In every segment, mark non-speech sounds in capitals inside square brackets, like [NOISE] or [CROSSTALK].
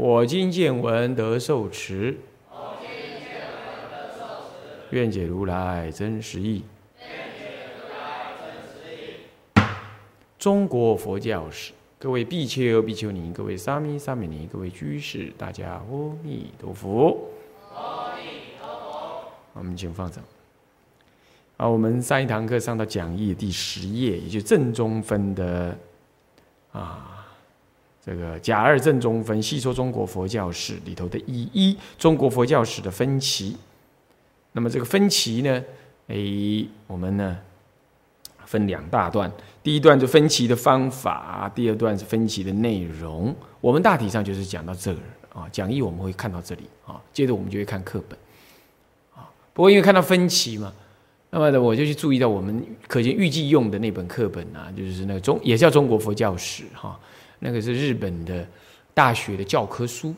我今见闻得受持。愿解如来真实义。中国佛教史，各位比丘、比丘尼，各位沙弥、沙弥尼，各位居士，大家阿弥陀佛。阿弥陀佛。我们请放掌。啊，我们上一堂课上到讲义第十页，也就正中分的啊，这个甲二正中分细说中国佛教史里头的一一中国佛教史的分歧。那么这个分歧呢，诶，我们呢分两大段，第一段就分歧的方法，第二段是分歧的内容。我们大体上就是讲到这儿啊，讲义我们会看到这里啊，接着我们就会看课本啊。不过因为看到分歧嘛。那么呢，我就去注意到我们可见预计用的那本课本啊，就是那个中也叫中国佛教史哈，那个是日本的大学的教科书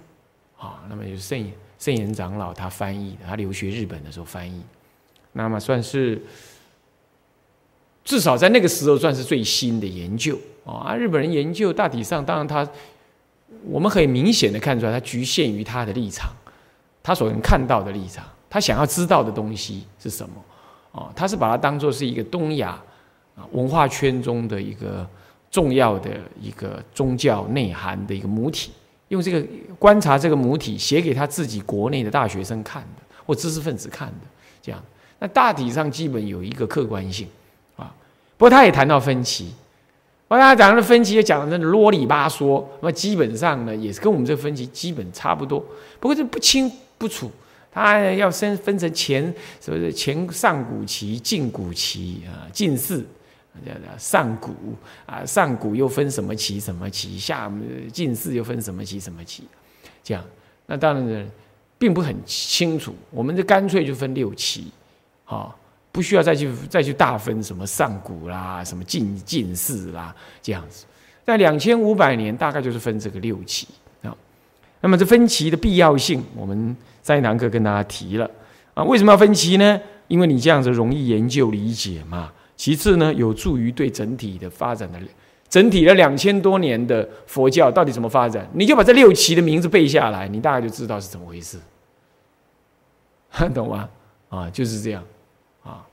啊。那么就是圣圣严长老他翻译的，他留学日本的时候翻译，那么算是至少在那个时候算是最新的研究啊。日本人研究大体上，当然他我们很明显的看出来，他局限于他的立场，他所能看到的立场，他想要知道的东西是什么。哦，他是把它当做是一个东亚啊文化圈中的一个重要的一个宗教内涵的一个母体，用这个观察这个母体写给他自己国内的大学生看的或知识分子看的，这样，那大体上基本有一个客观性啊。不过他也谈到分歧，我他讲的分歧也讲的那啰里吧嗦，那么基本上呢也是跟我们这个分歧基本差不多，不过这不清不楚。他要分分成前，是不是前上古期、近古期啊？近世，上古啊，上古又分什么期、什么期？下近世又分什么期、什么期？这样，那当然呢，并不很清楚。我们就干脆就分六期，啊，不需要再去再去大分什么上古啦、什么近近世啦这样子。在两千五百年，大概就是分这个六期啊。那么这分歧的必要性，我们。上一堂课跟大家提了啊，为什么要分歧呢？因为你这样子容易研究理解嘛。其次呢，有助于对整体的发展的整体的两千多年的佛教到底怎么发展，你就把这六期的名字背下来，你大概就知道是怎么回事，[LAUGHS] 懂吗？啊，就是这样啊。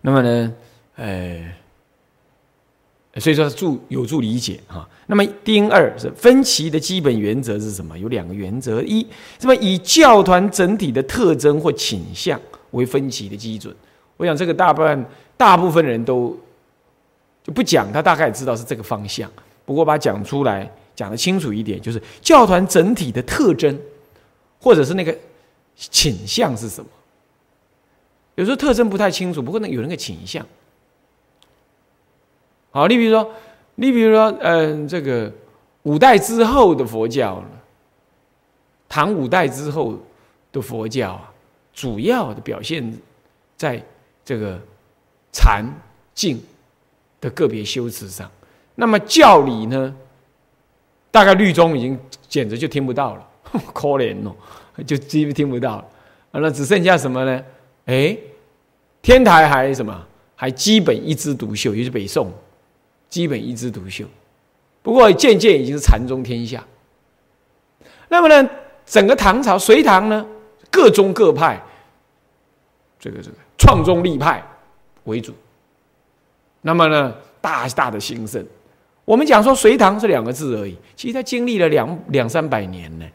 那么呢，呃。所以说助有助理解哈。那么丁二是分歧的基本原则是什么？有两个原则：一，什么以教团整体的特征或倾向为分歧的基准。我想这个大半大部分人都就不讲，他大概知道是这个方向。不过把它讲出来，讲的清楚一点，就是教团整体的特征，或者是那个倾向是什么？有时候特征不太清楚，不过呢有那个倾向。好，你比如说，你比如说，嗯，这个五代之后的佛教唐五代之后的佛教啊，主要的表现在这个禅净的个别修持上。那么教理呢，大概律宗已经简直就听不到了，[LAUGHS] 可怜哦，就几乎听不到了。那只剩下什么呢？哎，天台还什么？还基本一枝独秀，也是北宋。基本一枝独秀，不过渐渐已经是禅宗天下。那么呢，整个唐朝隋唐呢，各宗各派，这个这个创宗立派为主。那么呢，大大的兴盛。我们讲说隋唐是两个字而已，其实它经历了两两三百年呢。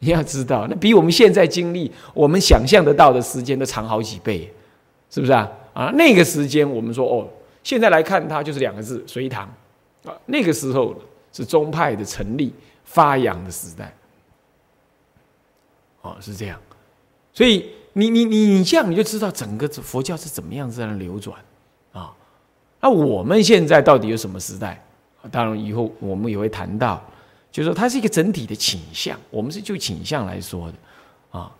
你要知道，那比我们现在经历我们想象得到的时间都长好几倍，是不是啊？啊，那个时间我们说哦。现在来看，它就是两个字：隋唐啊。那个时候是宗派的成立、发扬的时代，哦，是这样。所以你你你你这样，你就知道整个佛教是怎么样这样流转啊。那我们现在到底有什么时代？当然以后我们也会谈到，就是说它是一个整体的倾向，我们是就倾向来说的啊。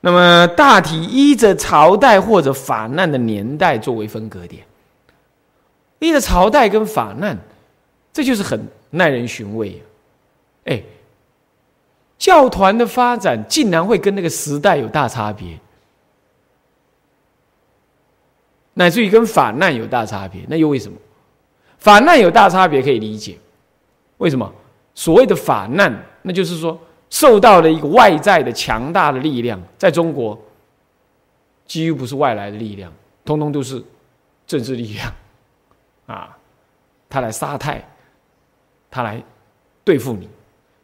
那么大体依着朝代或者法难的年代作为分隔点，依着朝代跟法难，这就是很耐人寻味。哎，教团的发展竟然会跟那个时代有大差别，乃至于跟法难有大差别，那又为什么？法难有大差别可以理解，为什么？所谓的法难，那就是说。受到了一个外在的强大的力量，在中国，几乎不是外来的力量，通通都是政治力量，啊，他来杀太，他来对付你。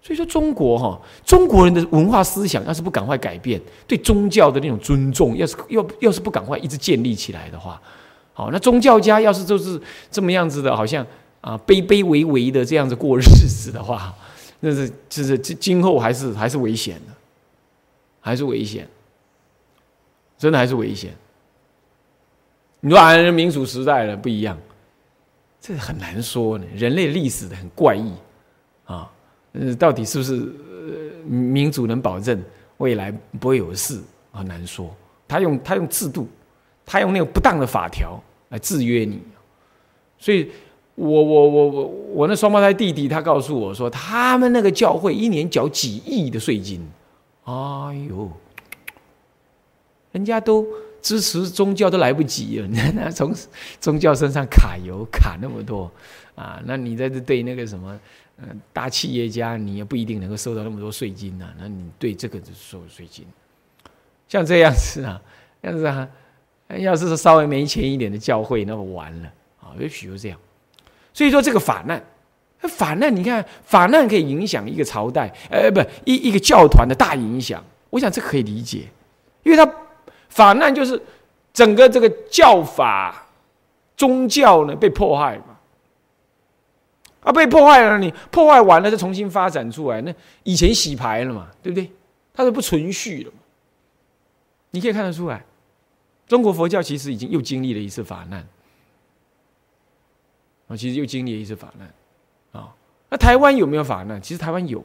所以说，中国哈，中国人的文化思想要是不赶快改变，对宗教的那种尊重，要是要要是不赶快一直建立起来的话，好，那宗教家要是就是这么样子的，好像啊卑卑微微的这样子过日子的话。[LAUGHS] 那是就是今今后还是还是危险的，还是危险，真的还是危险。你说俺民主时代了不一样，这很难说呢。人类历史的很怪异啊，呃，到底是不是民主能保证未来不会有事？很难说。他用他用制度，他用那个不当的法条来制约你，所以。我我我我我那双胞胎弟弟，他告诉我说，他们那个教会一年缴几亿的税金，哎呦，人家都支持宗教都来不及了，[LAUGHS] 那从宗教身上卡油卡那么多啊，那你在这对那个什么嗯大企业家，你也不一定能够收到那么多税金呐，那你对这个就收税金，像这样子啊，[LAUGHS] 这样子啊，要是稍微没钱一点的教会，那么完了啊，也许就这样。所以说这个法难，法难，你看法难可以影响一个朝代，呃，不，一一个教团的大影响。我想这可以理解，因为他法难就是整个这个教法宗教呢被迫害，啊，被破坏了，你破坏完了再重新发展出来，那以前洗牌了嘛，对不对？它是不存续了嘛？你可以看得出来，中国佛教其实已经又经历了一次法难。啊，其实又经历了一次法难，啊，那台湾有没有法难？其实台湾有，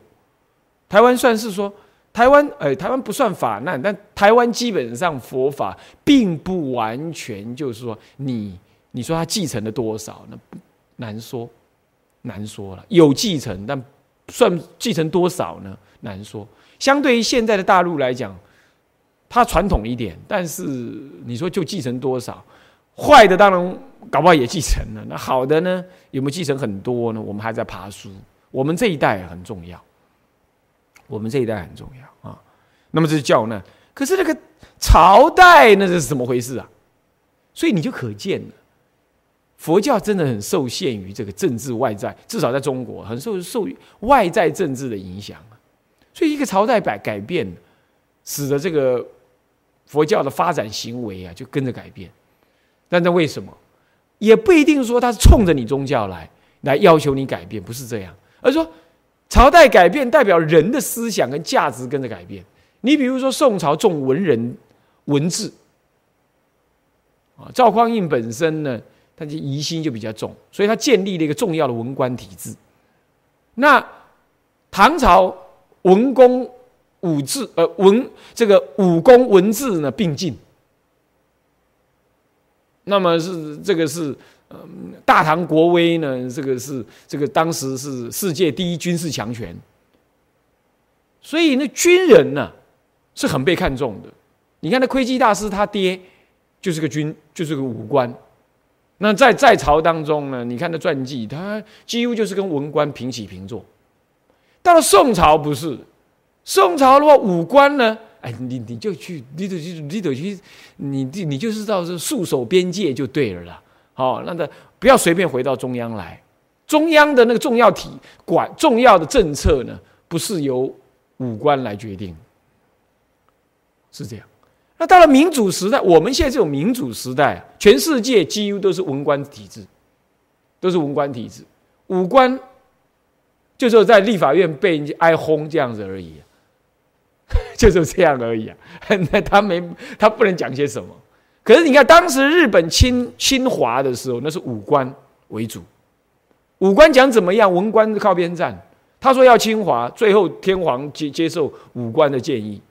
台湾算是说，台湾，哎，台湾不算法难，但台湾基本上佛法并不完全就是说，你你说他继承了多少，那难说，难说了，有继承，但算继承多少呢？难说。相对于现在的大陆来讲，它传统一点，但是你说就继承多少？坏的当然搞不好也继承了，那好的呢？有没有继承很多呢？我们还在爬书。我们这一代很重要，我们这一代很重要啊。那么这是教难，可是那个朝代那是怎么回事啊？所以你就可见了，佛教真的很受限于这个政治外在，至少在中国很受受外在政治的影响所以一个朝代改改变，使得这个佛教的发展行为啊就跟着改变。但那为什么？也不一定说他是冲着你宗教来来要求你改变，不是这样，而说朝代改变代表人的思想跟价值跟着改变。你比如说宋朝重文人文字啊，赵匡胤本身呢，他就疑心就比较重，所以他建立了一个重要的文官体制。那唐朝文公武字呃文这个武功文字呢并进。那么是这个是，嗯，大唐国威呢？这个是这个当时是世界第一军事强权，所以那军人呢是很被看重的。你看那窥基大师他爹就是个军，就是个武官。那在在朝当中呢，你看那传记，他几乎就是跟文官平起平坐。到了宋朝不是，宋朝的话武官呢？哎，你你就去，你得去，你得去，你你你就是到这戍守边界就对了啦。好，那个不要随便回到中央来，中央的那个重要体管重要的政策呢，不是由武官来决定，是这样。那到了民主时代，我们现在这种民主时代，全世界几乎都是文官体制，都是文官体制，武官就是在立法院被人家挨轰这样子而已。[LAUGHS] 就是这样而已啊，[LAUGHS] 那他没他不能讲些什么。可是你看，当时日本侵侵华的时候，那是武官为主，武官讲怎么样，文官靠边站。他说要侵华，最后天皇接接受武官的建议，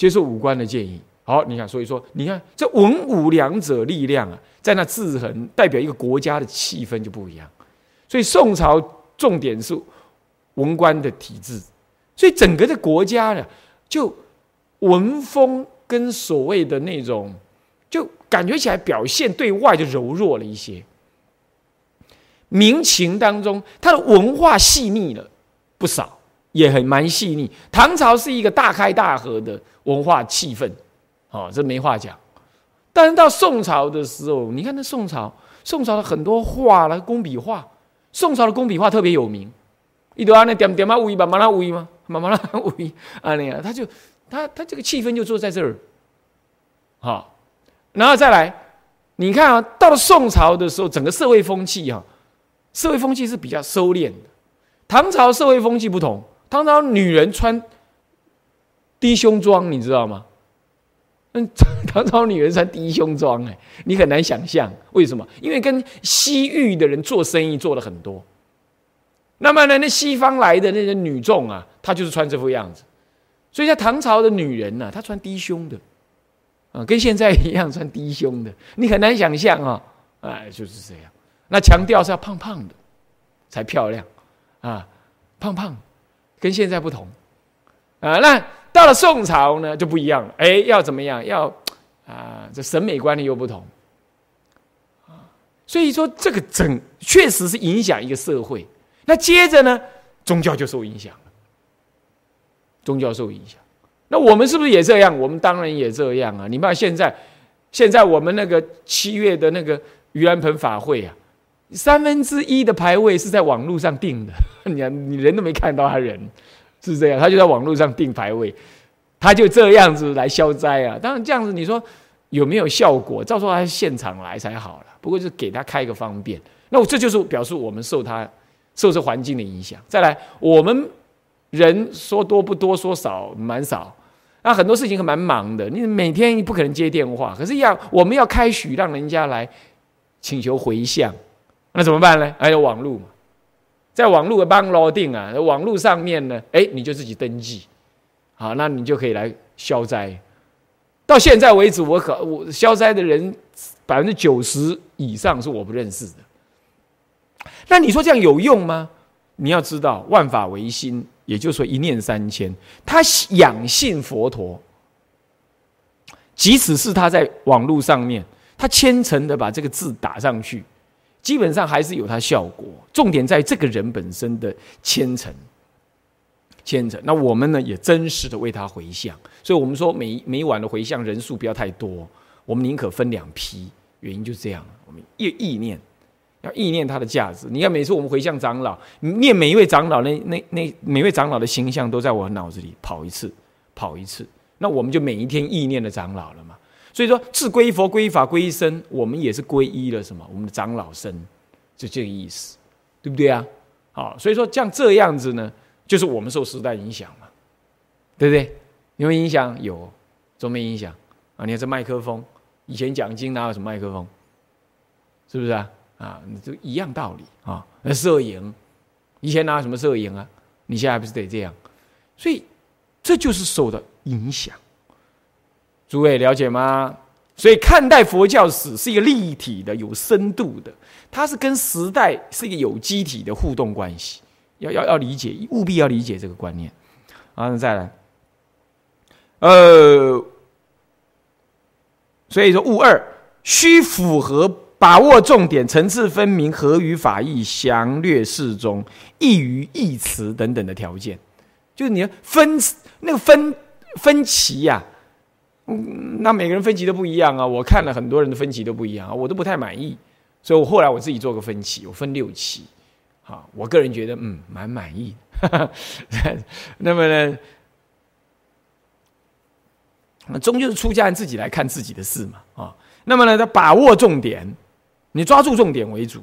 接受武官的建议。好，你看，所以说，你看这文武两者力量啊，在那制衡，代表一个国家的气氛就不一样。所以宋朝重点是文官的体制，所以整个的国家呢，就文风跟所谓的那种，就感觉起来表现对外就柔弱了一些。民情当中，它的文化细腻了不少，也很蛮细腻。唐朝是一个大开大合的文化气氛。哦，这没话讲。但是到宋朝的时候，你看那宋朝，宋朝的很多画了工笔画，宋朝的工笔画特别有名。一堆啊，那点点嘛，乌一吧，马拉乌一吗？马马拉乌一 [LAUGHS] 啊，那样他就他他这个气氛就坐在这儿。好，然后再来，你看啊，到了宋朝的时候，整个社会风气哈，社会风气是比较收敛的。唐朝社会风气不同，唐朝女人穿低胸装，你知道吗？嗯，唐朝女人穿低胸装，哎，你很难想象为什么？因为跟西域的人做生意做了很多。那么呢，那西方来的那些女众啊，她就是穿这副样子。所以在唐朝的女人呢，她穿低胸的，啊，跟现在一样穿低胸的，你很难想象啊，哎，就是这样。那强调是要胖胖的才漂亮啊，胖胖，跟现在不同啊，那。到了宋朝呢，就不一样了。哎，要怎么样？要啊，这审美观念又不同啊。所以说，这个整确实是影响一个社会。那接着呢，宗教就受影响了。宗教受影响，那我们是不是也这样？我们当然也这样啊。你看现在，现在我们那个七月的那个盂兰盆法会啊，三分之一的牌位是在网络上订的，[LAUGHS] 你你人都没看到他人。是这样，他就在网络上定牌位，他就这样子来消灾啊。当然这样子，你说有没有效果？照说他现场来才好了。不过就给他开个方便。那我这就是表示我们受他受这环境的影响。再来，我们人说多不多，说少蛮少。那很多事情还蛮忙的，你每天不可能接电话。可是要我们要开许让人家来请求回向，那怎么办呢？还有网络嘛。在网络的帮罗定啊，网络上面呢，哎，你就自己登记，好，那你就可以来消灾。到现在为止，我可我消灾的人百分之九十以上是我不认识的。那你说这样有用吗？你要知道，万法唯心，也就是说一念三千，他仰信佛陀，即使是他在网络上面，他虔诚的把这个字打上去。基本上还是有它效果，重点在这个人本身的虔诚，虔诚。那我们呢也真实的为他回向，所以我们说每每晚的回向人数不要太多，我们宁可分两批，原因就是这样。我们意意念要意念它的价值。你看每次我们回向长老，念每一位长老，那那那每位长老的形象都在我脑子里跑一次，跑一次，那我们就每一天意念的长老了嘛。所以说，自归佛、归法、归僧，我们也是皈依了什么？我们的长老身，就这个意思，对不对啊？好，所以说像这样子呢，就是我们受时代影响嘛，对不对？有没影响？有，怎没影响？啊，你看这麦克风，以前讲经哪有什么麦克风？是不是啊？啊，你就一样道理啊。那摄影，以前哪有什么摄影啊？你现在不是得这样？所以这就是受的影响。诸位了解吗？所以看待佛教史是一个立体的、有深度的，它是跟时代是一个有机体的互动关系。要要要理解，务必要理解这个观念。啊，再来，呃，所以说物二需符合把握重点、层次分明、合于法义、详略适中、易于易词等等的条件，就是你要分那个分分歧呀。那每个人分歧都不一样啊！我看了很多人的分歧都不一样啊，我都不太满意，所以我后来我自己做个分歧，我分六期，啊，我个人觉得嗯蛮满意。[LAUGHS] 那么呢，那终究是出家人自己来看自己的事嘛啊。那么呢，他把握重点，你抓住重点为主，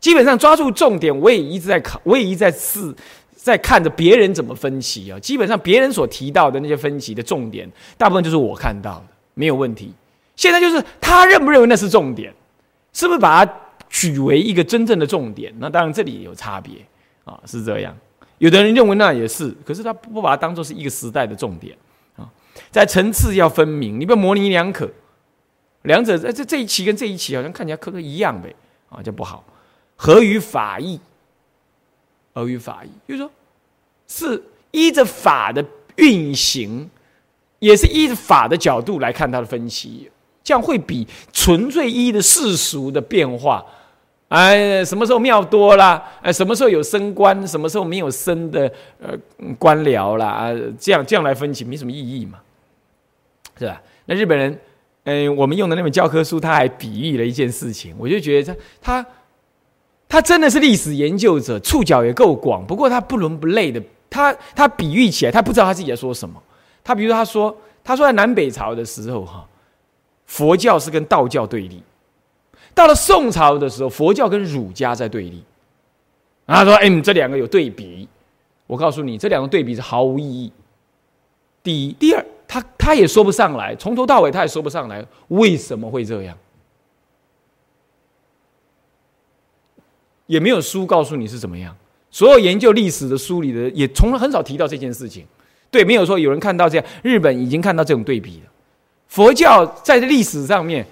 基本上抓住重点，我也一直在考，我也一直在试。在看着别人怎么分歧啊，基本上别人所提到的那些分歧的重点，大部分就是我看到的，没有问题。现在就是他认不认为那是重点，是不是把它举为一个真正的重点。那当然这里有差别啊，是这样。有的人认为那也是，可是他不把它当做是一个时代的重点啊，在层次要分明，你不要模棱两可，两者在这这一期跟这一期好像看起来可能一样呗啊，就不好。合于法义，而于法义，就是说，是依着法的运行，也是依着法的角度来看它的分析，这样会比纯粹依的世俗的变化。哎，什么时候庙多啦？哎，什么时候有升官？什么时候没有升的？呃，官僚啦，啊，这样这样来分析没什么意义嘛，是吧？那日本人，嗯，我们用的那本教科书，他还比喻了一件事情，我就觉得他他他真的是历史研究者，触角也够广。不过他不伦不类的，他他比喻起来，他不知道他自己在说什么。他比如他说，他说在南北朝的时候，哈，佛教是跟道教对立。到了宋朝的时候，佛教跟儒家在对立。他说：“哎，这两个有对比。我告诉你，这两个对比是毫无意义。第一，第二，他他也说不上来，从头到尾他也说不上来为什么会这样，也没有书告诉你是怎么样。所有研究历史的书里的也从来很少提到这件事情。对，没有说有人看到这样，日本已经看到这种对比了。佛教在历史上面。”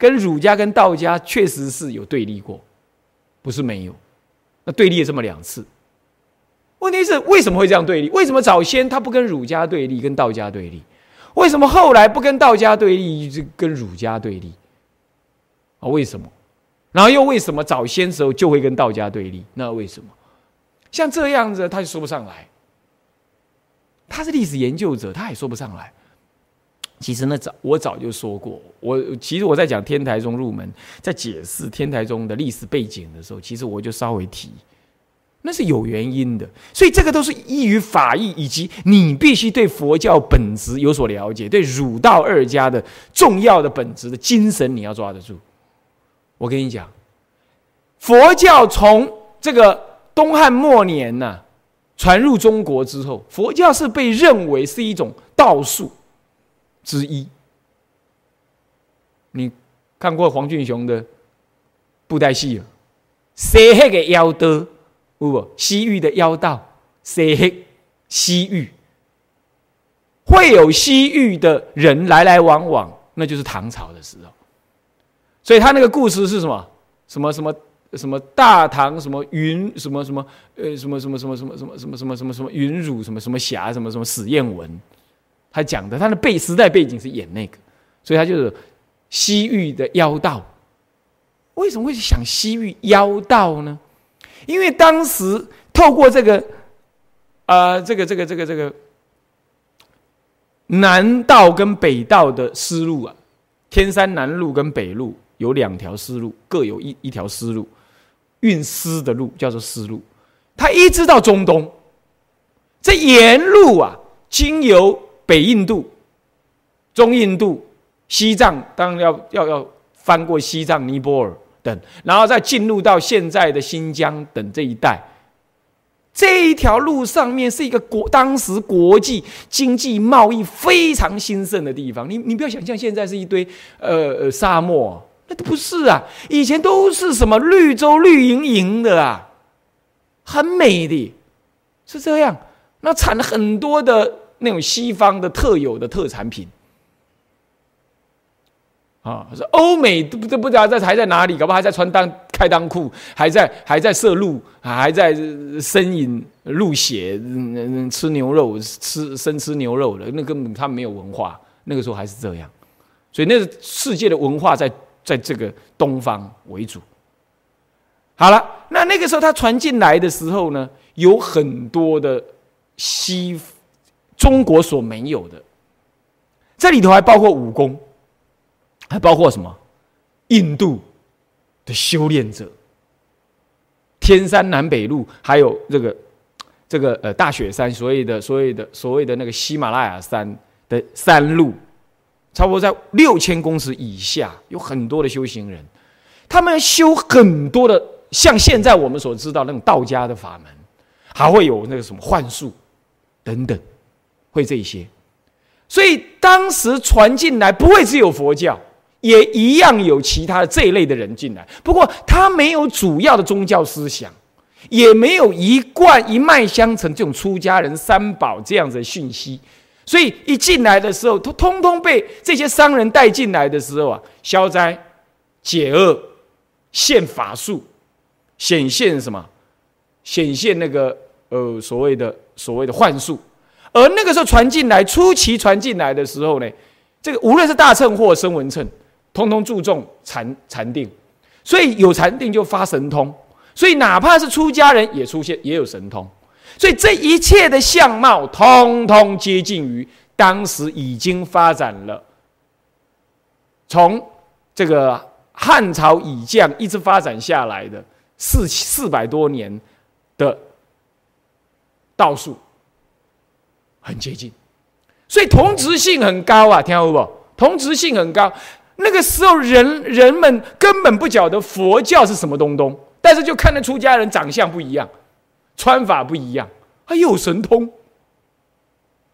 跟儒家跟道家确实是有对立过，不是没有，那对立了这么两次。问题是为什么会这样对立？为什么早先他不跟儒家对立，跟道家对立？为什么后来不跟道家对立，就跟儒家对立？啊，为什么？然后又为什么早先时候就会跟道家对立？那为什么？像这样子，他就说不上来。他是历史研究者，他也说不上来。其实呢，早我早就说过，我其实我在讲天台宗入门，在解释天台宗的历史背景的时候，其实我就稍微提，那是有原因的。所以这个都是依于法义，以及你必须对佛教本质有所了解，对儒道二家的重要的本质的精神你要抓得住。我跟你讲，佛教从这个东汉末年呐传入中国之后，佛教是被认为是一种道术。之一，你看过黄俊雄的布袋戏了？西黑的妖道，不，西域的妖道，西黑西域会有西域的人来来往往，那就是唐朝的时候。所以他那个故事是什么？什么什么什么大唐什么云什么什么呃什么什么什么什么什么什么什么什么什么云汝什么什么侠什么什么史艳文。他讲的，他的背时代背景是演那个，所以他就是西域的妖道。为什么会想西域妖道呢？因为当时透过这个，呃，这个这个这个这个南道跟北道的思路啊，天山南路跟北路有两条思路，各有一一条思路，运丝的路叫做丝路。他一直到中东，这沿路啊，经由。北印度、中印度、西藏，当然要要要翻过西藏、尼泊尔等，然后再进入到现在的新疆等这一带。这一条路上面是一个国，当时国际经济贸易非常兴盛的地方。你你不要想象现在是一堆呃沙漠，那都不是啊，以前都是什么绿洲绿莹莹的啊，很美的，是这样。那产了很多的。那种西方的特有的特产品，啊，是欧美都不都不知道在还在哪里，搞不好还在穿裆开裆裤，还在还在摄入，还在呻饮入血，吃牛肉吃生吃牛肉的，那根本他没有文化，那个时候还是这样，所以那个世界的文化在在这个东方为主。好了，那那个时候他传进来的时候呢，有很多的西。中国所没有的，这里头还包括武功，还包括什么？印度的修炼者，天山南北路，还有这个这个呃大雪山，所谓的所谓的所谓的那个喜马拉雅山的山路，差不多在六千公尺以下，有很多的修行人，他们修很多的，像现在我们所知道那种道家的法门，还会有那个什么幻术等等。会这些，所以当时传进来不会只有佛教，也一样有其他的这一类的人进来。不过他没有主要的宗教思想，也没有一贯一脉相承这种出家人三宝这样子的讯息。所以一进来的时候，通通通被这些商人带进来的时候啊，消灾解厄、现法术、显现什么？显现那个呃所谓的所谓的幻术。而那个时候传进来，初期传进来的时候呢，这个无论是大乘或声闻乘，通通注重禅禅定，所以有禅定就发神通，所以哪怕是出家人也出现也有神通，所以这一切的相貌，通通接近于当时已经发展了，从这个汉朝以降一直发展下来的四四百多年的道术。很接近，所以同质性很高啊，听到不？同质性很高。那个时候人人们根本不晓得佛教是什么东东，但是就看得出家人长相不一样，穿法不一样，还有神通。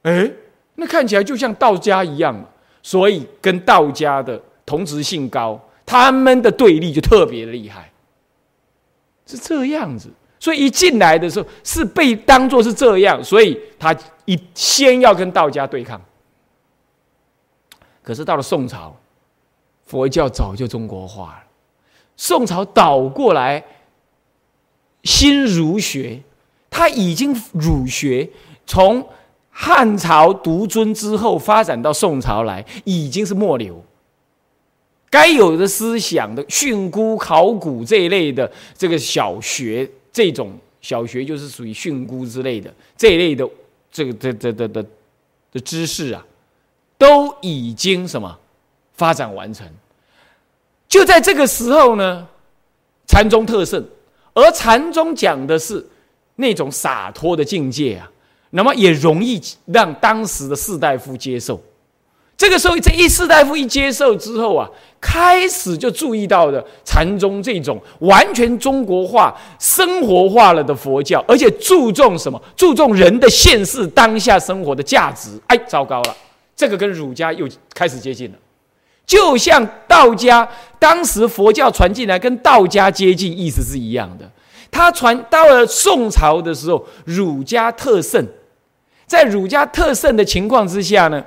哎，那看起来就像道家一样嘛，所以跟道家的同质性高，他们的对立就特别厉害，是这样子。所以一进来的时候是被当作是这样，所以他一先要跟道家对抗。可是到了宋朝，佛教早就中国化了。宋朝倒过来，新儒学，他已经儒学从汉朝独尊之后发展到宋朝来，已经是末流。该有的思想的训诂考古这一类的这个小学。这种小学就是属于训诂之类的这一类的这个这这这的的知识啊，都已经什么发展完成。就在这个时候呢，禅宗特盛，而禅宗讲的是那种洒脱的境界啊，那么也容易让当时的士大夫接受。这个时候，这一士大夫一接受之后啊，开始就注意到的禅宗这种完全中国化、生活化了的佛教，而且注重什么？注重人的现世当下生活的价值。哎，糟糕了，这个跟儒家又开始接近了，就像道家当时佛教传进来，跟道家接近，意思是一样的。他传到了宋朝的时候，儒家特盛，在儒家特盛的情况之下呢？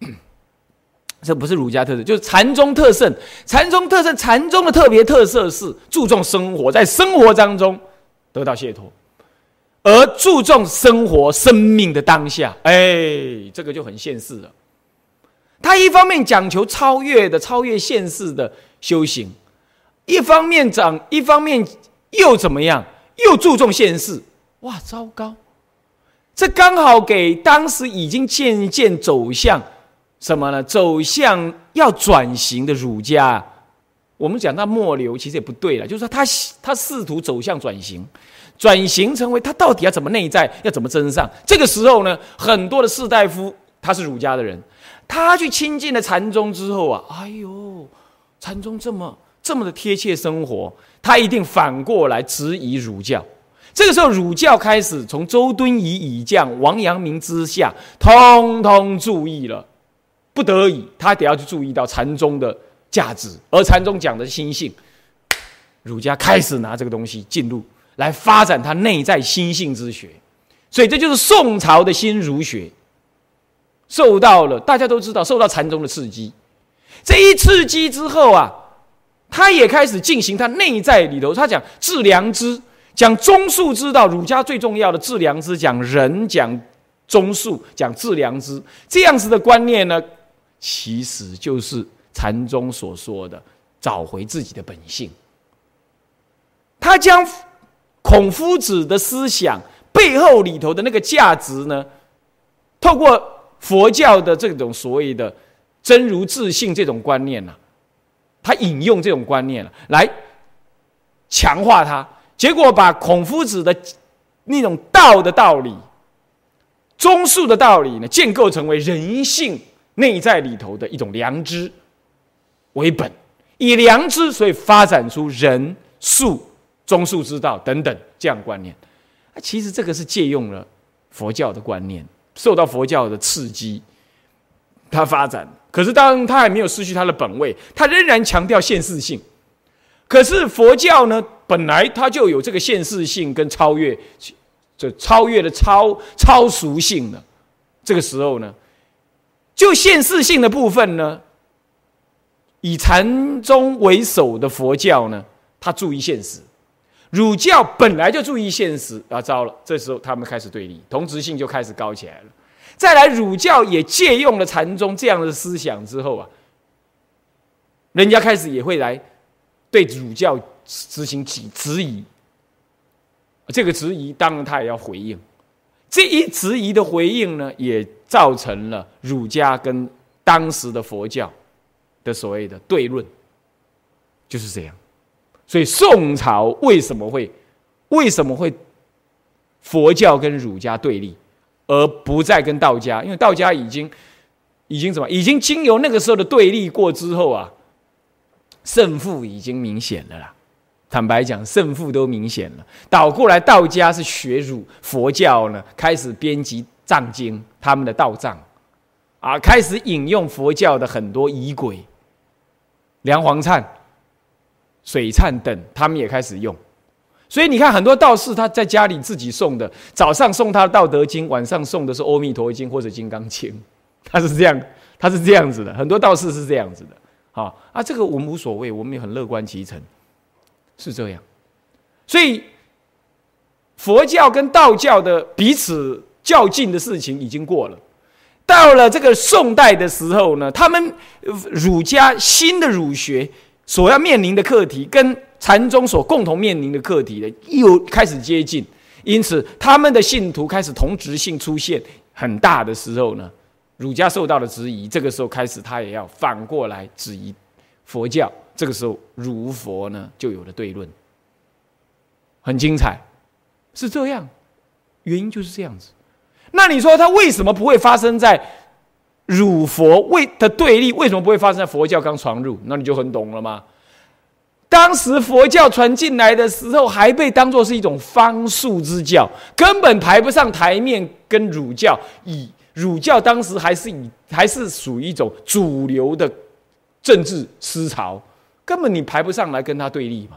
[COUGHS] 这不是儒家特色，就是禅宗特盛。禅宗特色，禅宗的特别特色是注重生活，在生活当中得到解脱，而注重生活生命的当下。哎，这个就很现世了。他一方面讲求超越的、超越现世的修行，一方面长，一方面又怎么样？又注重现世。哇，糟糕！这刚好给当时已经渐渐走向。什么呢？走向要转型的儒家，我们讲他末流，其实也不对了。就是说，他他试图走向转型，转型成为他到底要怎么内在，要怎么真上？这个时候呢，很多的士大夫他是儒家的人，他去亲近了禅宗之后啊，哎呦，禅宗这么这么的贴切生活，他一定反过来质疑儒教。这个时候，儒教开始从周敦颐以降，王阳明之下，通通注意了。不得已，他得要去注意到禅宗的价值，而禅宗讲的是心性，儒家开始拿这个东西进入来发展他内在心性之学，所以这就是宋朝的新儒学，受到了大家都知道受到禅宗的刺激，这一刺激之后啊，他也开始进行他内在里头，他讲治良知，讲中恕之道，儒家最重要的治良知，讲仁讲中恕，讲治良知，这样子的观念呢。其实就是禅宗所说的找回自己的本性。他将孔夫子的思想背后里头的那个价值呢，透过佛教的这种所谓的真如自信这种观念呢，他引用这种观念了来强化它，结果把孔夫子的那种道的道理、中恕的道理呢，建构成为人性。内在里头的一种良知为本，以良知，所以发展出仁、术、忠恕之道等等这样观念。啊，其实这个是借用了佛教的观念，受到佛教的刺激，它发展。可是当他还没有失去他的本位，他仍然强调现世性。可是佛教呢，本来它就有这个现世性跟超越，这超越的超超俗性的。这个时候呢，就现世性的部分呢，以禅宗为首的佛教呢，它注意现实；儒教本来就注意现实，啊，糟了，这时候他们开始对立，同质性就开始高起来了。再来，儒教也借用了禅宗这样的思想之后啊，人家开始也会来对儒教执行起质疑。这个质疑，当然他也要回应。这一质疑的回应呢，也造成了儒家跟当时的佛教的所谓的对论，就是这样。所以宋朝为什么会为什么会佛教跟儒家对立，而不再跟道家？因为道家已经已经怎么已经经由那个时候的对立过之后啊，胜负已经明显了啦。坦白讲，胜负都明显了。倒过来，道家是学儒，佛教呢开始编辑藏经，他们的道藏啊，开始引用佛教的很多仪轨，梁皇灿、水灿等，他们也开始用。所以你看，很多道士他在家里自己诵的，早上送他的《道德经》，晚上送的是《阿弥陀经》或者《金刚经》，[LAUGHS] 他是这样，他是这样子的。很多道士是这样子的。好啊，这个我们无所谓，我们也很乐观其成。是这样，所以佛教跟道教的彼此较劲的事情已经过了。到了这个宋代的时候呢，他们儒家新的儒学所要面临的课题，跟禅宗所共同面临的课题的又开始接近，因此他们的信徒开始同质性出现很大的时候呢，儒家受到了质疑，这个时候开始他也要反过来质疑佛教。这个时候，儒佛呢就有了对论，很精彩，是这样，原因就是这样子。那你说他为什么不会发生在儒佛为的对立？为什么不会发生在佛教刚传入？那你就很懂了吗？当时佛教传进来的时候，还被当作是一种方术之教，根本排不上台面。跟儒教以儒教当时还是以还是属于一种主流的政治思潮。根本你排不上来跟他对立嘛，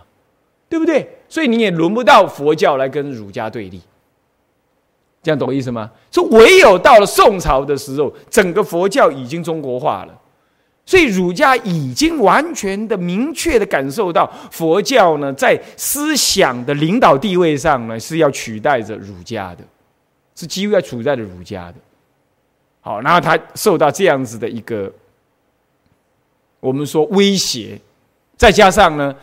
对不对？所以你也轮不到佛教来跟儒家对立，这样懂意思吗？说唯有到了宋朝的时候，整个佛教已经中国化了，所以儒家已经完全的明确的感受到佛教呢，在思想的领导地位上呢，是要取代着儒家的，是几乎要处在着儒家的。好，然后他受到这样子的一个，我们说威胁。再加上呢，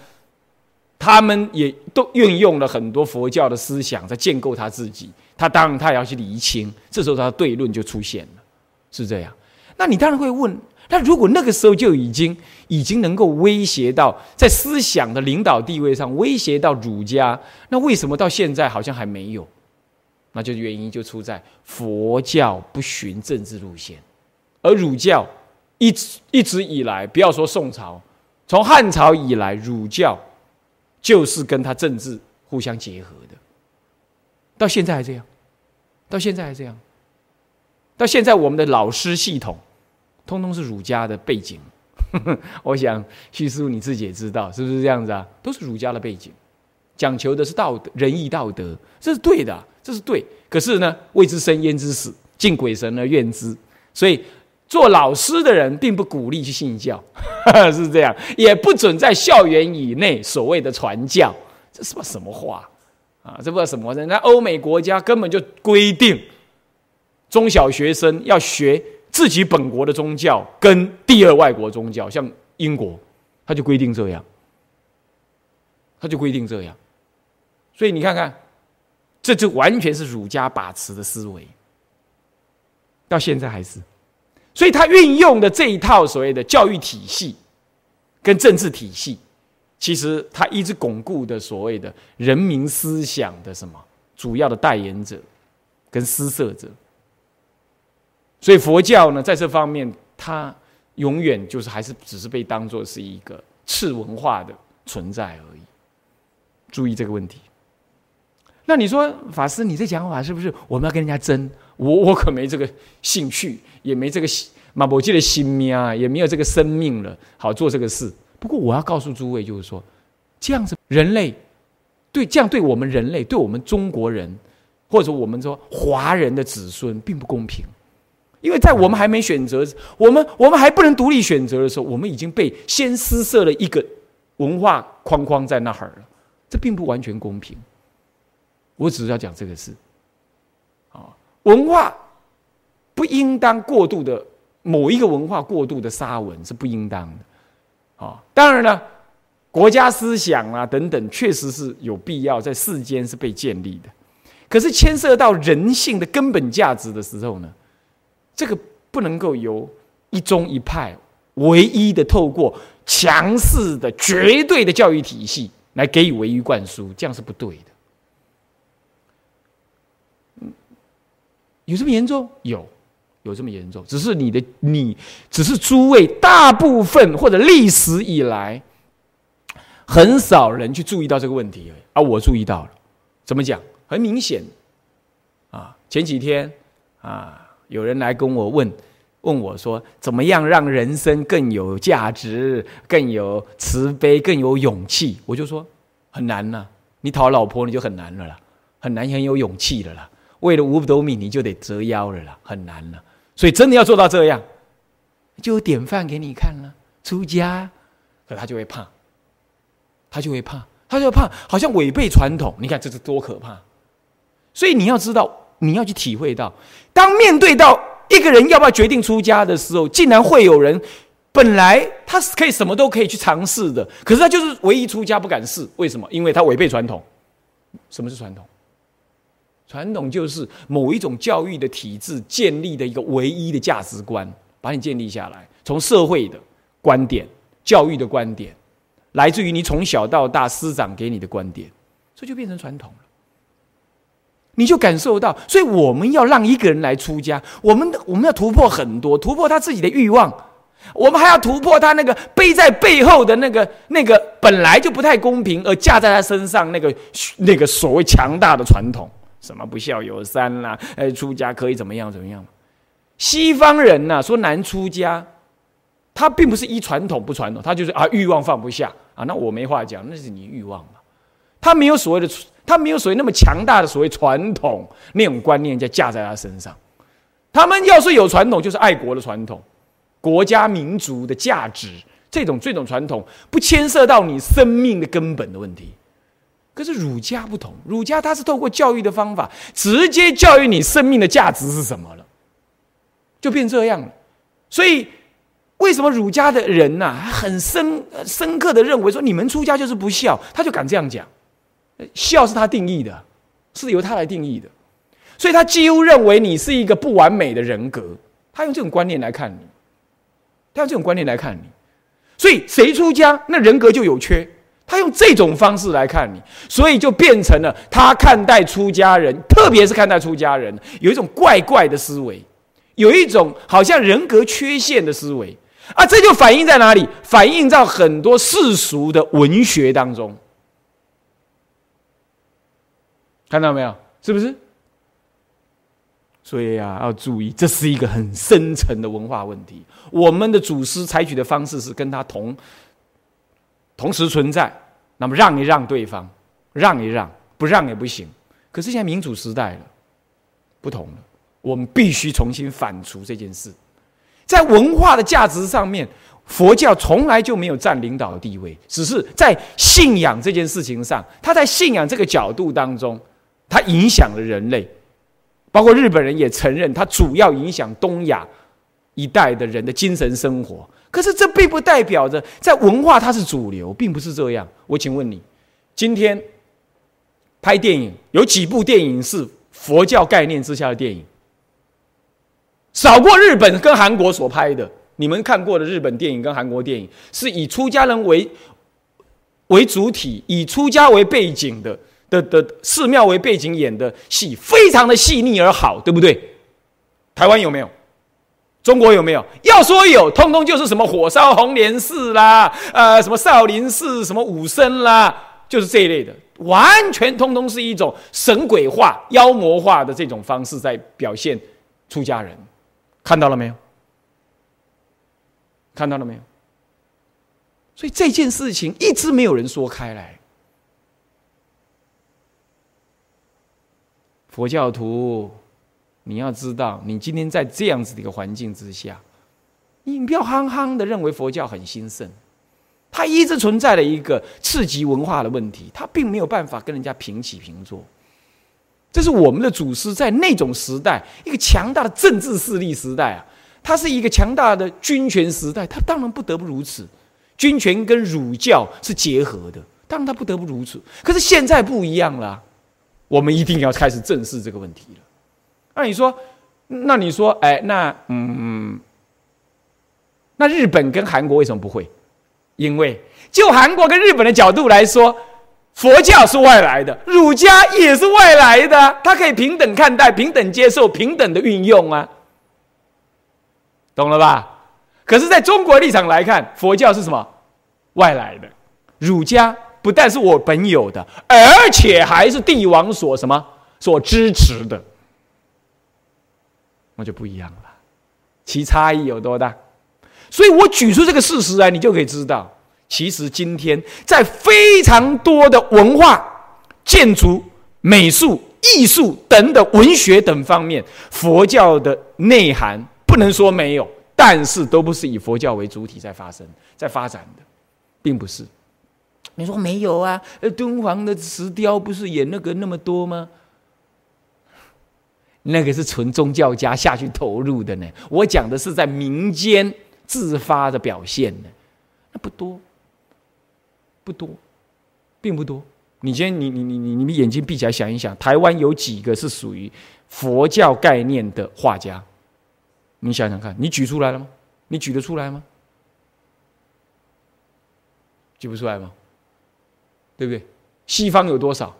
他们也都运用了很多佛教的思想在建构他自己。他当然他也要去厘清，这时候他的对论就出现了，是这样。那你当然会问：那如果那个时候就已经已经能够威胁到在思想的领导地位上威胁到儒家，那为什么到现在好像还没有？那就原因就出在佛教不循政治路线，而儒教一直一直以来，不要说宋朝。从汉朝以来，儒教就是跟他政治互相结合的，到现在还这样，到现在还这样，到现在我们的老师系统，通通是儒家的背景。[LAUGHS] 我想，徐师傅你自己也知道，是不是这样子啊？都是儒家的背景，讲求的是道德、仁义道德，这是对的，这是对。可是呢，未知生焉知死，敬鬼神而怨之，所以。做老师的人并不鼓励去信教，[LAUGHS] 是这样，也不准在校园以内所谓的传教，这是不什么话啊？这不知道什么？人家欧美国家根本就规定，中小学生要学自己本国的宗教跟第二外国宗教，像英国，他就规定这样，他就规定这样，所以你看看，这就完全是儒家把持的思维，到现在还是。所以他运用的这一套所谓的教育体系跟政治体系，其实他一直巩固的所谓的人民思想的什么主要的代言者跟施设者。所以佛教呢，在这方面，它永远就是还是只是被当做是一个次文化的存在而已。注意这个问题。那你说法师，你这讲法是不是我们要跟人家争？我我可没这个兴趣，也没这个马伯记的心命啊，也没有这个生命了，好做这个事。不过我要告诉诸位，就是说，这样子人类对这样对我们人类，对我们中国人，或者我们说华人的子孙，并不公平。因为在我们还没选择，我们我们还不能独立选择的时候，我们已经被先施设了一个文化框框在那儿了，这并不完全公平。我只是要讲这个事，啊，文化不应当过度的某一个文化过度的沙文是不应当的，啊，当然了，国家思想啊等等，确实是有必要在世间是被建立的，可是牵涉到人性的根本价值的时候呢？这个不能够由一宗一派唯一的透过强势的绝对的教育体系来给予唯一灌输，这样是不对的。有这么严重？有，有这么严重？只是你的你，只是诸位大部分或者历史以来很少人去注意到这个问题而已。而我注意到了，怎么讲？很明显，啊，前几天啊。有人来跟我问，问我说：“怎么样让人生更有价值、更有慈悲、更有勇气？”我就说：“很难呐，你讨老婆你就很难了啦，很难很有勇气的啦。为了五斗米你就得折腰了啦，很难了。所以真的要做到这样，就有典范给你看了。出家，可他就会怕，他就会怕，他就怕，好像违背传统。你看这是多可怕！所以你要知道。”你要去体会到，当面对到一个人要不要决定出家的时候，竟然会有人本来他是可以什么都可以去尝试的，可是他就是唯一出家不敢试。为什么？因为他违背传统。什么是传统？传统就是某一种教育的体制建立的一个唯一的价值观，把你建立下来。从社会的观点、教育的观点，来自于你从小到大师长给你的观点，这就变成传统。你就感受到，所以我们要让一个人来出家，我们我们要突破很多，突破他自己的欲望，我们还要突破他那个背在背后的那个那个本来就不太公平而架在他身上那个那个所谓强大的传统，什么不孝有三啦，哎，出家可以怎么样怎么样？西方人呐说难出家，他并不是一传统不传统，他就是啊欲望放不下啊，那我没话讲，那是你欲望嘛，他没有所谓的。他没有所谓那么强大的所谓传统那种观念，在架在他身上。他们要是有传统，就是爱国的传统，国家民族的价值这种这种传统，不牵涉到你生命的根本的问题。可是儒家不同，儒家他是透过教育的方法，直接教育你生命的价值是什么了，就变这样了。所以，为什么儒家的人呐，很深深刻的认为说，你们出家就是不孝，他就敢这样讲。孝是他定义的，是由他来定义的，所以他几乎认为你是一个不完美的人格。他用这种观念来看你，他用这种观念来看你，所以谁出家那人格就有缺。他用这种方式来看你，所以就变成了他看待出家人，特别是看待出家人，有一种怪怪的思维，有一种好像人格缺陷的思维啊！这就反映在哪里？反映在很多世俗的文学当中。看到没有？是不是？所以啊，要注意，这是一个很深层的文化问题。我们的祖师采取的方式是跟他同同时存在，那么让一让对方，让一让，不让也不行。可是现在民主时代了，不同了，我们必须重新反刍这件事。在文化的价值上面，佛教从来就没有占领导的地位，只是在信仰这件事情上，他在信仰这个角度当中。它影响了人类，包括日本人也承认，它主要影响东亚一带的人的精神生活。可是这并不代表着在文化它是主流，并不是这样。我请问你，今天拍电影有几部电影是佛教概念之下的电影？少过日本跟韩国所拍的。你们看过的日本电影跟韩国电影，是以出家人为为主体，以出家为背景的。的的寺庙为背景演的戏，非常的细腻而好，对不对？台湾有没有？中国有没有？要说有，通通就是什么火烧红莲寺啦，呃，什么少林寺，什么武僧啦，就是这一类的，完全通通是一种神鬼化、妖魔化的这种方式在表现出家人，看到了没有？看到了没有？所以这件事情一直没有人说开来。佛教徒，你要知道，你今天在这样子的一个环境之下，你不要憨憨的认为佛教很兴盛，它一直存在的一个次级文化的问题，它并没有办法跟人家平起平坐。这是我们的祖师在那种时代，一个强大的政治势力时代啊，它是一个强大的军权时代，它当然不得不如此。军权跟儒教是结合的，当然它不得不如此。可是现在不一样了。我们一定要开始正视这个问题了。那你说，那你说，哎，那嗯，那日本跟韩国为什么不会？因为就韩国跟日本的角度来说，佛教是外来的，儒家也是外来的，它可以平等看待、平等接受、平等的运用啊，懂了吧？可是在中国立场来看，佛教是什么？外来的，儒家。不但是我本有的，而且还是帝王所什么所支持的，那就不一样了，其差异有多大？所以我举出这个事实来，你就可以知道，其实今天在非常多的文化、建筑、美术、艺术等等文学等方面，佛教的内涵不能说没有，但是都不是以佛教为主体在发生、在发展的，并不是。你说没有啊？呃，敦煌的石雕不是也那个那么多吗？那个是纯宗教家下去投入的呢。我讲的是在民间自发的表现呢，那不多，不多，并不多。你先，你你你你你们眼睛闭起来想一想，台湾有几个是属于佛教概念的画家？你想想看，你举出来了吗？你举得出来吗？举不出来吗？对不对？西方有多少？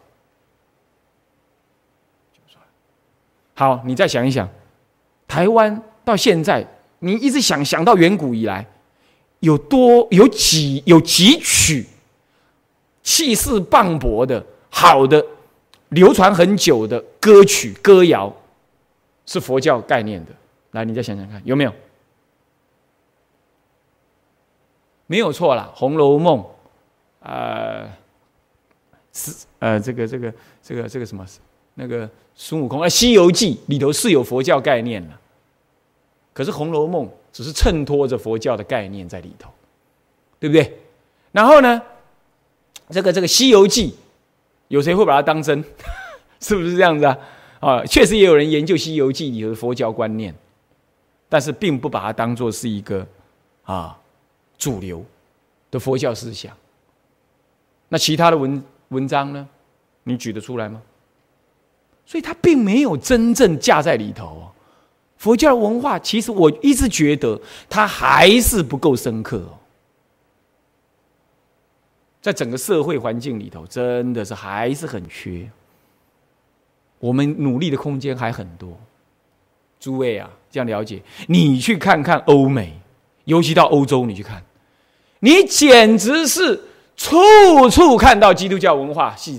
好，你再想一想，台湾到现在，你一直想想到远古以来，有多有几有几曲气势磅礴的好的流传很久的歌曲歌谣，是佛教概念的。来，你再想想看，有没有？没有错了，《红楼梦》呃。是呃，这个这个这个这个什么，那个孙悟空啊，《西游记》里头是有佛教概念的，可是《红楼梦》只是衬托着佛教的概念在里头，对不对？然后呢，这个这个《西游记》，有谁会把它当真？[LAUGHS] 是不是这样子啊？啊，确实也有人研究《西游记》里头的佛教观念，但是并不把它当做是一个啊主流的佛教思想。那其他的文。文章呢？你举得出来吗？所以它并没有真正架在里头哦。佛教文化，其实我一直觉得它还是不够深刻哦。在整个社会环境里头，真的是还是很缺。我们努力的空间还很多。诸位啊，这样了解，你去看看欧美，尤其到欧洲，你去看，你简直是。处处看到基督教文化性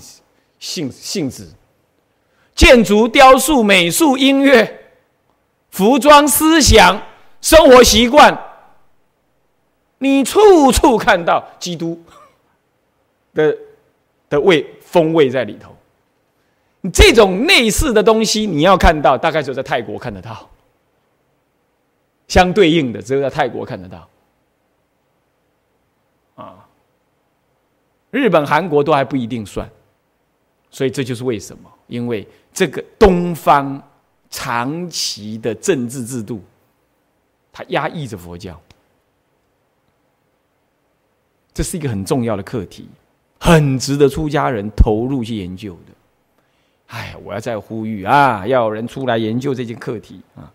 性性质，建筑、雕塑、美术、音乐、服装、思想、生活习惯，你处处看到基督的的味风味在里头。这种类似的东西，你要看到，大概只有在泰国看得到。相对应的，只有在泰国看得到。日本、韩国都还不一定算，所以这就是为什么，因为这个东方长期的政治制度，它压抑着佛教，这是一个很重要的课题，很值得出家人投入去研究的。哎，我要再呼吁啊，要有人出来研究这件课题啊。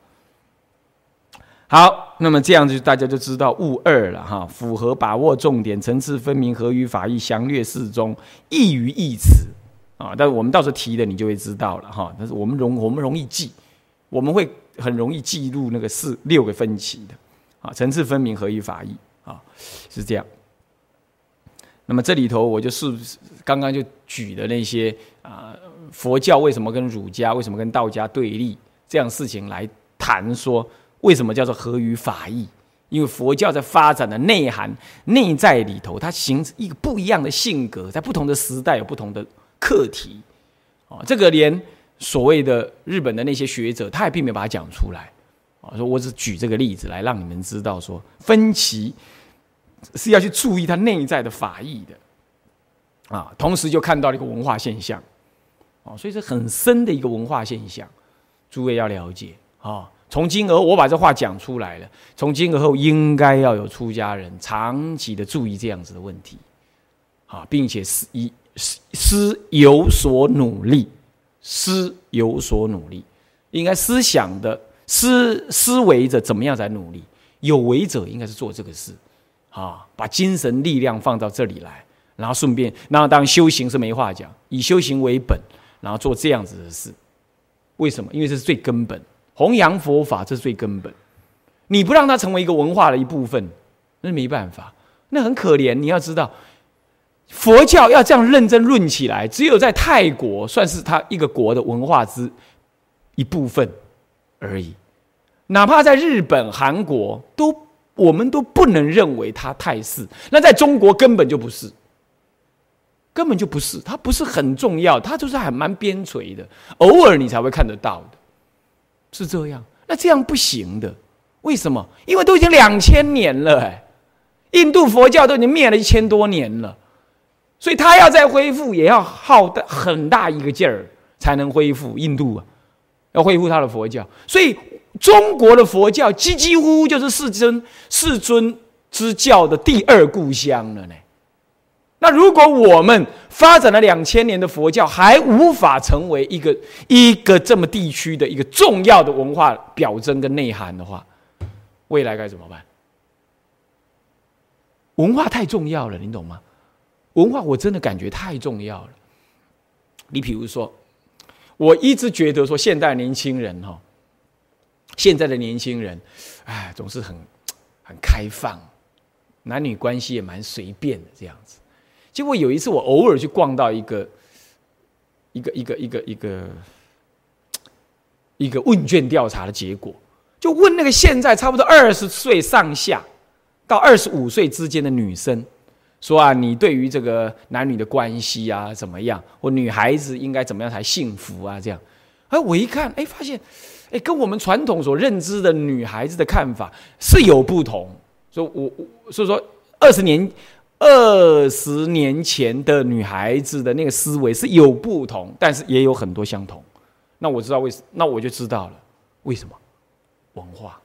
好，那么这样子大家就知道物二了哈，符合把握重点，层次分明，合于法义，详略适中，易于义词啊。但是我们到时候提的你就会知道了哈。但是我们容我们容易记，我们会很容易记录那个四六个分歧的啊。层次分明，合于法义啊，是这样。那么这里头我就是刚刚就举的那些啊，佛教为什么跟儒家为什么跟道家对立这样事情来谈说。为什么叫做合于法义？因为佛教在发展的内涵、内在里头，它形成一个不一样的性格，在不同的时代有不同的课题。哦，这个连所谓的日本的那些学者，他也并没有把它讲出来。啊，说我只举这个例子来让你们知道，说分歧是要去注意它内在的法义的。啊，同时就看到了一个文化现象。哦，所以是很深的一个文化现象，诸位要了解啊。从今而我把这话讲出来了，从今而后应该要有出家人长期的注意这样子的问题，啊，并且思以思思有所努力，思有所努力，应该思想的思思维着怎么样在努力，有为者应该是做这个事，啊，把精神力量放到这里来，然后顺便，然后当修行是没话讲，以修行为本，然后做这样子的事，为什么？因为这是最根本。弘扬佛法，这是最根本。你不让它成为一个文化的一部分，那没办法，那很可怜。你要知道，佛教要这样认真论起来，只有在泰国算是它一个国的文化之一部分而已。哪怕在日本、韩国，都我们都不能认为它太是。那在中国根本就不是，根本就不是。它不是很重要，它就是还蛮边陲的，偶尔你才会看得到的。是这样，那这样不行的。为什么？因为都已经两千年了，哎，印度佛教都已经灭了一千多年了，所以他要再恢复，也要耗的很大一个劲儿才能恢复。印度啊，要恢复他的佛教，所以中国的佛教几几乎就是世尊世尊之教的第二故乡了呢。那如果我们发展了两千年的佛教还无法成为一个一个这么地区的一个重要的文化表征跟内涵的话，未来该怎么办？文化太重要了，你懂吗？文化我真的感觉太重要了。你比如说，我一直觉得说，现代年轻人哈，现在的年轻人，哎，总是很很开放，男女关系也蛮随便的这样子。结果有一次，我偶尔去逛到一个一个一个一个一个一个问卷调查的结果，就问那个现在差不多二十岁上下到二十五岁之间的女生，说啊，你对于这个男女的关系啊怎么样？或女孩子应该怎么样才幸福啊？这样，哎，我一看，哎，发现，哎，跟我们传统所认知的女孩子的看法是有不同。所以，我所以说二十年。二十年前的女孩子的那个思维是有不同，但是也有很多相同。那我知道为什，那我就知道了为什么。文化，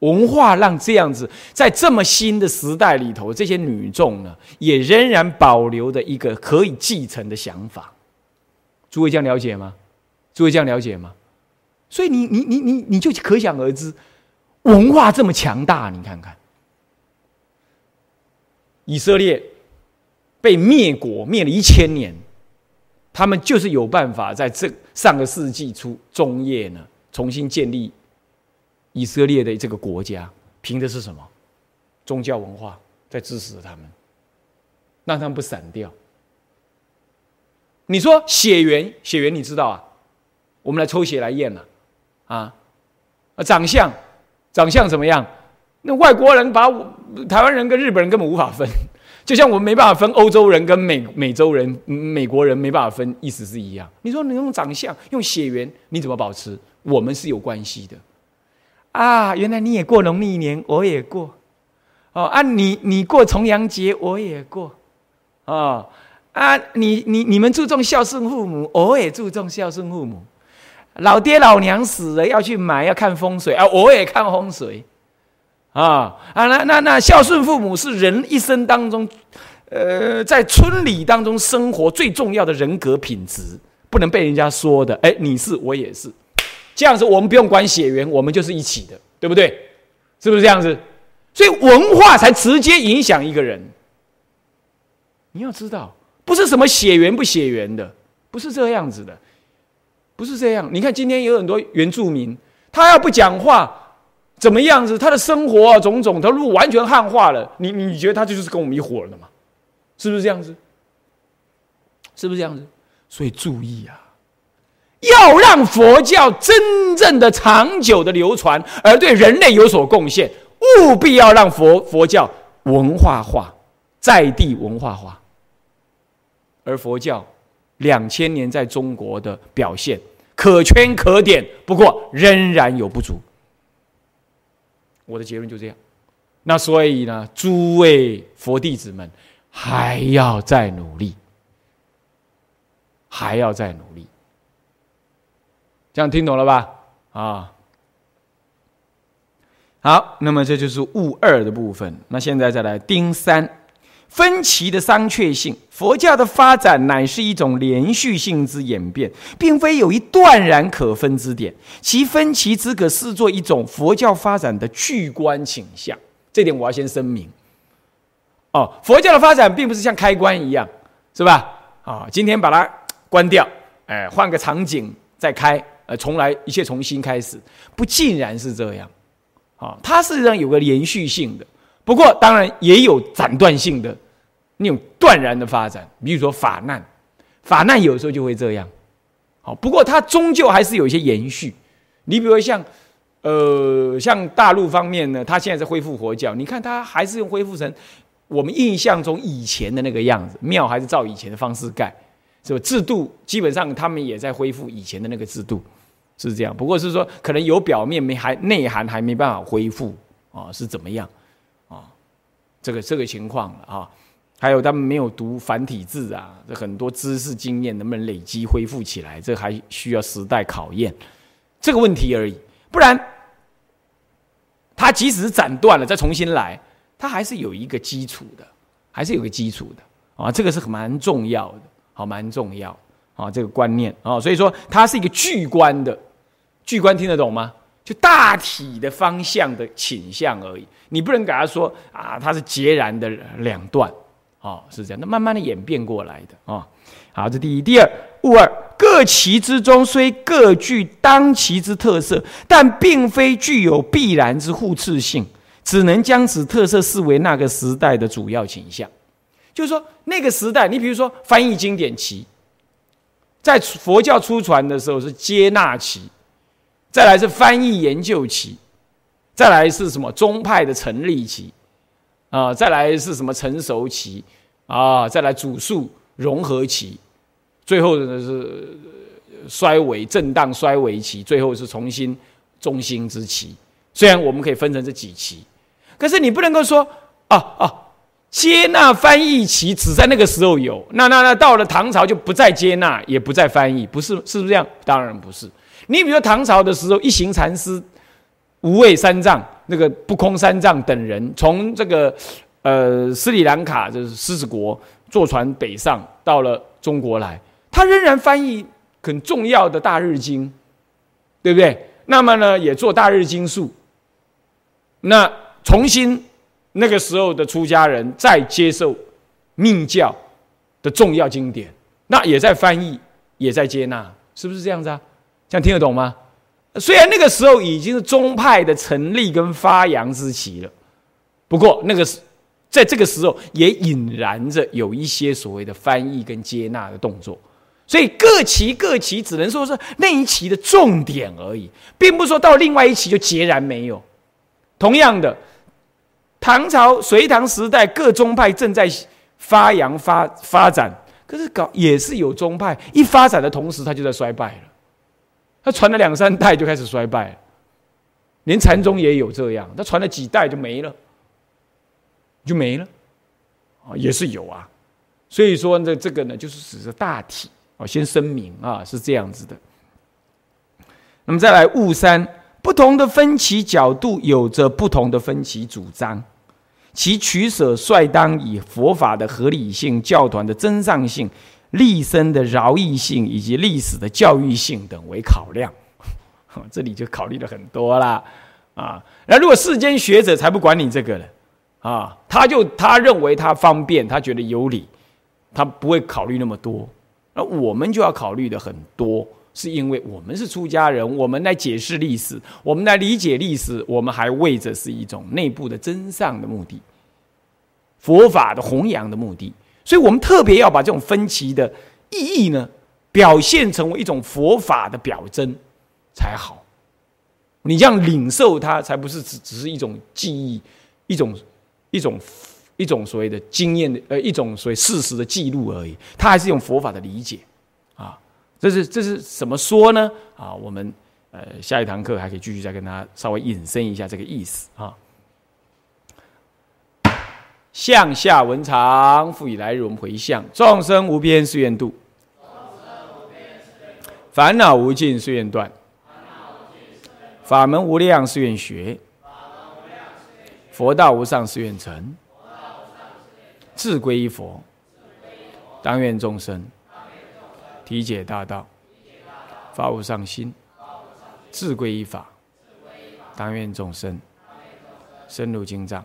文化让这样子在这么新的时代里头，这些女众呢，也仍然保留着一个可以继承的想法。诸位这样了解吗？诸位这样了解吗？所以你你你你你就可想而知，文化这么强大，你看看。以色列被灭国灭了一千年，他们就是有办法在这上个世纪初中叶呢，重新建立以色列的这个国家，凭的是什么？宗教文化在支持他们，让他们不散掉。你说血缘，血缘你知道啊？我们来抽血来验了，啊，啊，长相，长相怎么样？那外国人把台湾人跟日本人根本无法分，[LAUGHS] 就像我们没办法分欧洲人跟美美洲人、美国人没办法分，意思是一样。你说你用长相、用血缘，你怎么保持？我们是有关系的啊！原来你也过农历年，我也过哦啊！你你过重阳节，我也过哦啊！你你你们注重孝顺父母，我也注重孝顺父母。老爹老娘死了要去买，要看风水啊，我也看风水。啊啊，那那那孝顺父母是人一生当中，呃，在村里当中生活最重要的人格品质，不能被人家说的。哎，你是我也是，这样子我们不用管血缘，我们就是一起的，对不对？是不是这样子？所以文化才直接影响一个人。你要知道，不是什么血缘不血缘的，不是这样子的，不是这样。你看今天有很多原住民，他要不讲话。怎么样子？他的生活啊，种种，他如果完全汉化了，你你觉得他就是跟我们一伙的吗？是不是这样子？是不是这样子？所以注意啊，要让佛教真正的长久的流传，而对人类有所贡献，务必要让佛佛教文化化，在地文化化。而佛教两千年在中国的表现可圈可点，不过仍然有不足。我的结论就这样。那所以呢，诸位佛弟子们还要再努力，还要再努力。这样听懂了吧？啊。好，那么这就是物二的部分。那现在再来丁三，分歧的商榷性。佛教的发展乃是一种连续性之演变，并非有一断然可分之点。其分歧只可视作一种佛教发展的具观倾向。这点我要先声明。哦，佛教的发展并不是像开关一样，是吧？啊，今天把它关掉，哎，换个场景再开，呃，重来，一切重新开始，不尽然是这样。啊，它事实上有个连续性的，不过当然也有斩断性的那种断然的发展。比如说法难，法难有时候就会这样。好，不过它终究还是有一些延续。你比如像，呃，像大陆方面呢，它现在在恢复佛教，你看它还是用恢复成我们印象中以前的那个样子，庙还是照以前的方式盖，是吧？制度基本上他们也在恢复以前的那个制度。是这样，不过是说可能有表面没还内涵还没办法恢复啊，是怎么样？这个这个情况啊，还有他们没有读繁体字啊，这很多知识经验能不能累积恢复起来，这还需要时代考验这个问题而已。不然，他即使是斩断了再重新来，他还是有一个基础的，还是有个基础的啊，这个是蛮重要的，好，蛮重要啊，这个观念啊，所以说它是一个巨观的。巨观听得懂吗？就大体的方向的倾向而已，你不能给他说啊，它是截然的两段，哦，是这样，那慢慢的演变过来的啊。好，这第一，第二，物二各其之中虽各具当其之特色，但并非具有必然之互斥性，只能将此特色视为那个时代的主要倾向。就是说，那个时代，你比如说翻译经典旗，在佛教出传的时候是接纳旗。再来是翻译研究期，再来是什么宗派的成立期，啊，再来是什么成熟期，啊，再来主数融合期，最后呢是衰微震荡衰微期，最后是重新中心之期。虽然我们可以分成这几期，可是你不能够说啊啊，接纳翻译期只在那个时候有，那那那到了唐朝就不再接纳，也不再翻译，不是是不是这样？当然不是。你比如说唐朝的时候，一行禅师、无畏三藏、那个不空三藏等人，从这个呃斯里兰卡就是狮子国坐船北上，到了中国来，他仍然翻译很重要的大日经，对不对？那么呢，也做大日经术。那重新那个时候的出家人再接受密教的重要经典，那也在翻译，也在接纳，是不是这样子啊？这样听得懂吗？虽然那个时候已经是宗派的成立跟发扬之期了，不过那个时在这个时候也隐然着有一些所谓的翻译跟接纳的动作，所以各期各期只能说是那一期的重点而已，并不说到另外一期就截然没有。同样的，唐朝隋唐时代各宗派正在发扬发发展，可是搞也是有宗派一发展的同时，它就在衰败了。他传了两三代就开始衰败，连禅宗也有这样，他传了几代就没了，就没了，啊，也是有啊。所以说呢，这个呢，就是只是大体啊，先声明啊，是这样子的。那么再来悟三，不同的分歧角度有着不同的分歧主张，其取舍率当以佛法的合理性、教团的真上性。立身的饶益性以及历史的教育性等为考量，[LAUGHS] 这里就考虑了很多啦，啊，那如果世间学者才不管你这个了，啊，他就他认为他方便，他觉得有理，他不会考虑那么多，那我们就要考虑的很多，是因为我们是出家人，我们来解释历史，我们来理解历史，我们还为着是一种内部的真相的目的，佛法的弘扬的目的。所以我们特别要把这种分歧的意义呢，表现成为一种佛法的表征才好。你这样领受它，才不是只只是一种记忆，一种一种一种所谓的经验的呃一种所谓事实的记录而已。它还是用佛法的理解啊。这是这是怎么说呢？啊，我们呃下一堂课还可以继续再跟大家稍微引申一下这个意思啊。向下文长，复以来日我们回向。众生无边誓愿度，烦恼无尽誓愿断，法门无量誓愿学，佛道无上誓愿成，自归依佛，当愿众生。体解大道，发无上心，自归依法，当愿众生。深入经藏。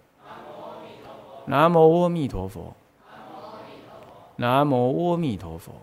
南无阿弥陀佛。南无阿弥陀佛。